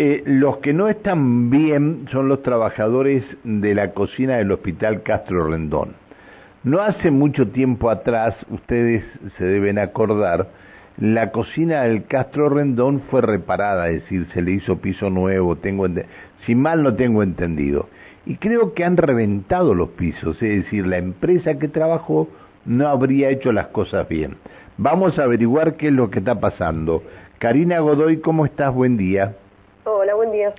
Eh, los que no están bien son los trabajadores de la cocina del Hospital Castro Rendón. No hace mucho tiempo atrás, ustedes se deben acordar, la cocina del Castro Rendón fue reparada, es decir, se le hizo piso nuevo, tengo si mal no tengo entendido. Y creo que han reventado los pisos, es decir, la empresa que trabajó no habría hecho las cosas bien. Vamos a averiguar qué es lo que está pasando. Karina Godoy, ¿cómo estás? Buen día. Hola, buen día.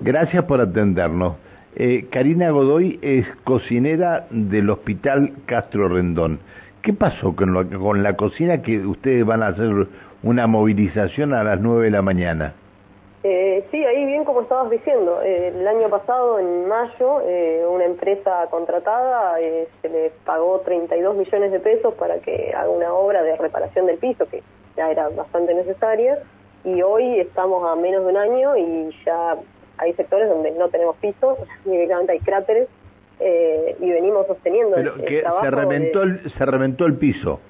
Gracias por atendernos. Eh, Karina Godoy es cocinera del Hospital Castro Rendón. ¿Qué pasó con, con la cocina que ustedes van a hacer una movilización a las nueve de la mañana? Eh, sí, ahí bien como estabas diciendo, eh, el año pasado, en mayo, eh, una empresa contratada eh, se le pagó 32 millones de pesos para que haga una obra de reparación del piso, que ya era bastante necesaria, y hoy estamos a menos de un año y ya hay sectores donde no tenemos piso, directamente hay cráteres, y venimos sosteniendo Pero el, que se reventó, el, se reventó el piso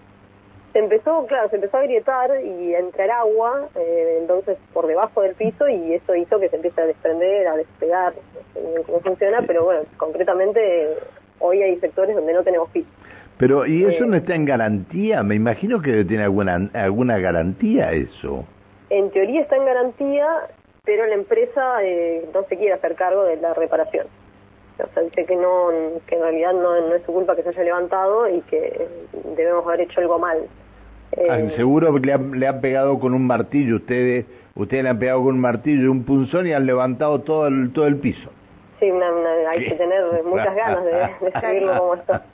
se empezó, claro, se empezó a agrietar y a entrar agua, eh, entonces por debajo del piso y eso hizo que se empiece a desprender, a despegar, no sé cómo funciona, pero bueno, concretamente hoy hay sectores donde no tenemos piso. Pero, ¿y eso eh, no está en garantía? Me imagino que tiene alguna, alguna garantía eso. En teoría está en garantía, pero la empresa eh, no se quiere hacer cargo de la reparación. O sea, dice que no, que en realidad no, no es su culpa que se haya levantado y que debemos haber hecho algo mal. Eh, seguro que le han, le han pegado con un martillo, ustedes ustedes le han pegado con un martillo y un punzón y han levantado todo el, todo el piso. Sí, hay que tener muchas ganas de, de seguirlo como está.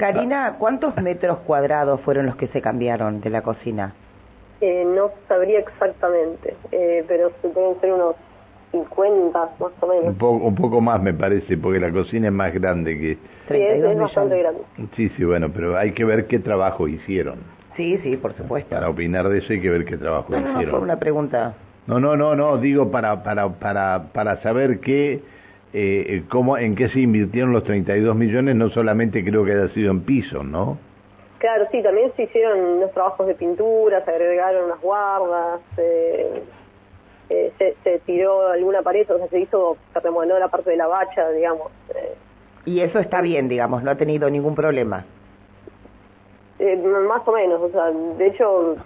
Karina, ¿cuántos metros cuadrados fueron los que se cambiaron de la cocina? Eh, no sabría exactamente, eh, pero pueden ser unos 50 más o menos. Un poco, un poco más me parece, porque la cocina es más grande que... Sí, es, bastante grande. Sí, sí, bueno, pero hay que ver qué trabajo hicieron. Sí, sí, por supuesto. Para opinar de eso hay que ver qué trabajo hicieron. No, una pregunta. No, no, no, no, digo para, para, para, para saber qué, eh, cómo, en qué se invirtieron los 32 millones, no solamente creo que haya sido en piso, ¿no? Claro, sí, también se hicieron unos trabajos de pintura, se agregaron unas guardas, eh, eh, se, se, tiró alguna pared, o sea, se hizo, se remodeló la parte de la bacha, digamos. Eh. Y eso está bien, digamos, no ha tenido ningún problema. Eh, más o menos, o sea, de hecho,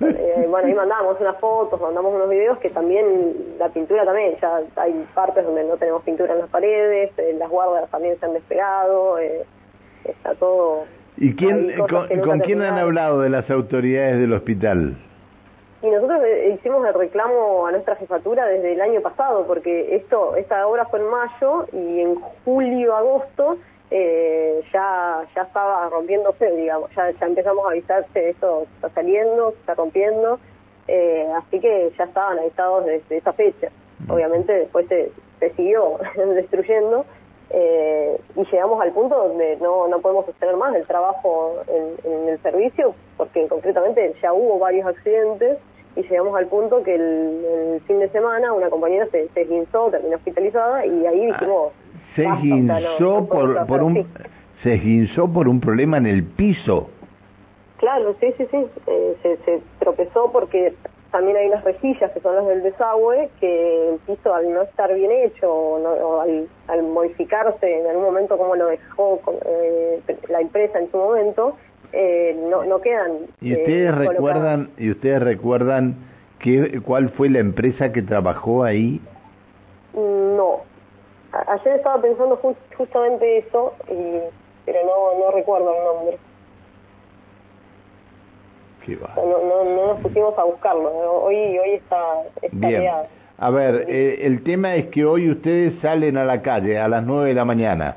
eh, bueno, ahí mandamos unas fotos, mandamos unos videos que también, la pintura también, ya hay partes donde no tenemos pintura en las paredes, las guardas también se han despegado, eh, está todo... ¿Y quién, con, con quién han hablado de las autoridades del hospital? Y nosotros eh, hicimos el reclamo a nuestra jefatura desde el año pasado, porque esto esta obra fue en mayo y en julio, agosto eh, ya ya estaba rompiéndose, digamos, ya, ya empezamos a avisarse, esto está saliendo, está rompiendo, eh, así que ya estaban avisados desde esa fecha. Mm. Obviamente después se, se siguió destruyendo eh, y llegamos al punto donde no, no podemos sostener más el trabajo en, en el servicio, porque concretamente ya hubo varios accidentes y llegamos al punto que el, fin de semana una compañera se, se esguinzó, terminó hospitalizada y ahí ah, dijimos... se esguinzó por, por un... Se esguinzó por un problema en el piso. Claro, sí, sí, sí. Eh, se, se tropezó porque también hay unas rejillas que son las del desagüe que el piso al no estar bien hecho o, al, al, modificarse en algún momento como lo dejó eh, la empresa en su momento eh, no, no quedan. ¿Y ustedes eh, recuerdan y ustedes recuerdan qué, cuál fue la empresa que trabajó ahí? No. ayer estaba pensando justamente eso, y, pero no, no recuerdo el nombre. No, no, no, nos pusimos a buscarlo. Hoy, hoy está, está Bien. A ver, eh, el tema es que hoy ustedes salen a la calle a las nueve de la mañana.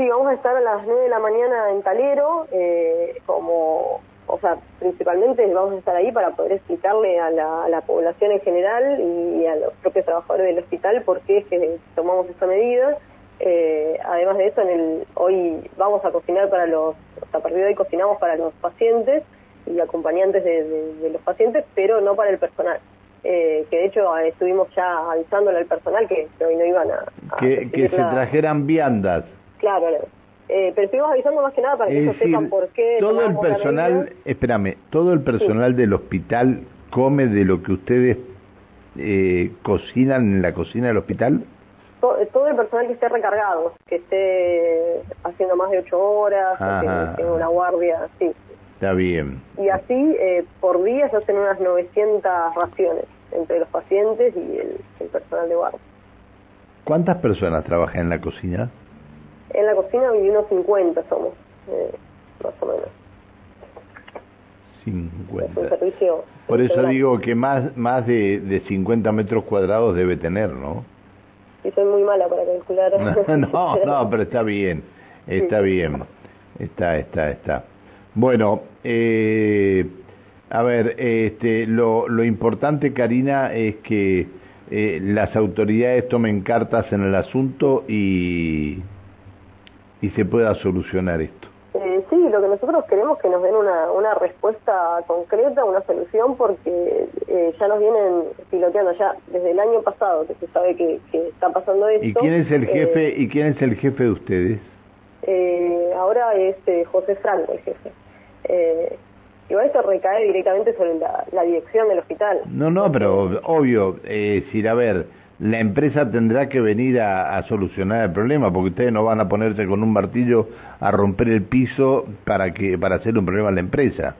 Sí, vamos a estar a las 9 de la mañana en Talero, eh, como, o sea, principalmente vamos a estar ahí para poder explicarle a la, a la población en general y a los propios trabajadores del hospital por qué es que tomamos esta medida. Eh, además de eso, en el, hoy vamos a cocinar para los, a partir de hoy cocinamos para los pacientes y acompañantes de, de, de los pacientes, pero no para el personal. Eh, que de hecho estuvimos ya avisándole al personal que, que hoy no iban a... a que, que se trajeran viandas. Claro, eh, pero estuvimos avisando más que nada para que ellos sepan por qué. Todo el personal, espérame, todo el personal sí. del hospital come de lo que ustedes eh, cocinan en la cocina del hospital? todo el personal que esté recargado, que esté haciendo más de ocho horas, que tenga una guardia, sí. Está bien. Y así, eh, por día se hacen unas 900 raciones entre los pacientes y el, personal de guardia. ¿Cuántas personas trabajan en la cocina? En la cocina unos 50 somos, eh, más o menos. 50. Por eso digo que más más de, de 50 metros cuadrados debe tener, ¿no? Y soy muy mala para calcular. No, no, pero está bien, está bien, está, está, está. Bueno, eh, a ver, este, lo, lo importante, Karina, es que eh, las autoridades tomen cartas en el asunto y, y se pueda solucionar esto. Eh, sí, lo que nosotros queremos es que nos den una, una respuesta concreta, una solución, porque eh, ya nos vienen piloteando ya desde el año pasado que se sabe que, está pasando esto. ¿Y quién es el jefe? Eh, ¿Y quién es el jefe de ustedes? ahora es José Franco el jefe. igual esto recae directamente sobre la, dirección del hospital. No, no, pero obvio, eh, si a ver la empresa tendrá que venir a, solucionar el problema, porque ustedes no van a ponerse con un martillo a romper el piso para que para hacer un problema a la empresa.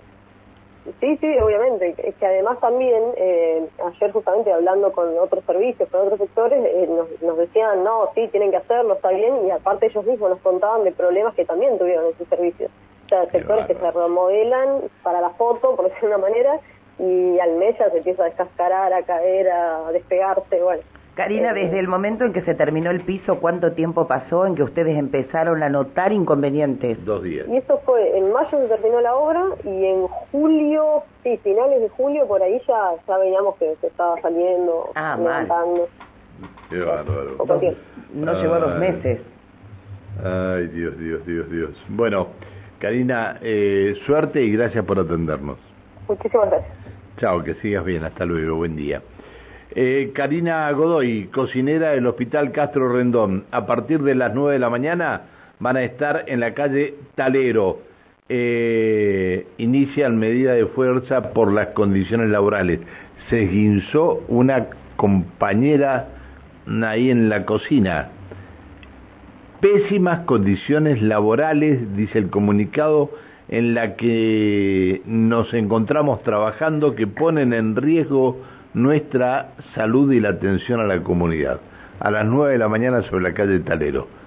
Sí, sí, obviamente. Es que además también, eh, ayer justamente hablando con otros servicios, con otros sectores, eh, nos, decían, no, sí, tienen que hacerlo, está bien, y aparte ellos mismos nos contaban de problemas que también tuvieron en sus servicios. O sea, sectores que se remodelan para la foto, por decir una manera, y al mes ya se empieza a descascarar, a caer, a despegarse, bueno. Karina, desde el momento en que se terminó el piso, ¿cuánto tiempo pasó en que ustedes empezaron a notar inconvenientes? Dos días. Y esto fue, en mayo se terminó la obra y en julio, sí, finales de julio, por ahí ya, ya veíamos que se estaba saliendo, ah, levantando. Qué bárbaro. No llevó dos meses. Ay, Dios, Dios, Dios, Dios. Bueno, Karina, eh, suerte y gracias por atendernos. Muchísimas gracias. Chao, que sigas bien. Hasta luego. Buen día. Eh, Karina Godoy, cocinera del Hospital Castro Rendón. A partir de las 9 de la mañana van a estar en la calle Talero. Eh, inician medida de fuerza por las condiciones laborales. Se guinzó una compañera ahí en la cocina. Pésimas condiciones laborales, dice el comunicado, en la que nos encontramos trabajando que ponen en riesgo nuestra salud y la atención a la comunidad. A las 9 de la mañana sobre la calle Talero.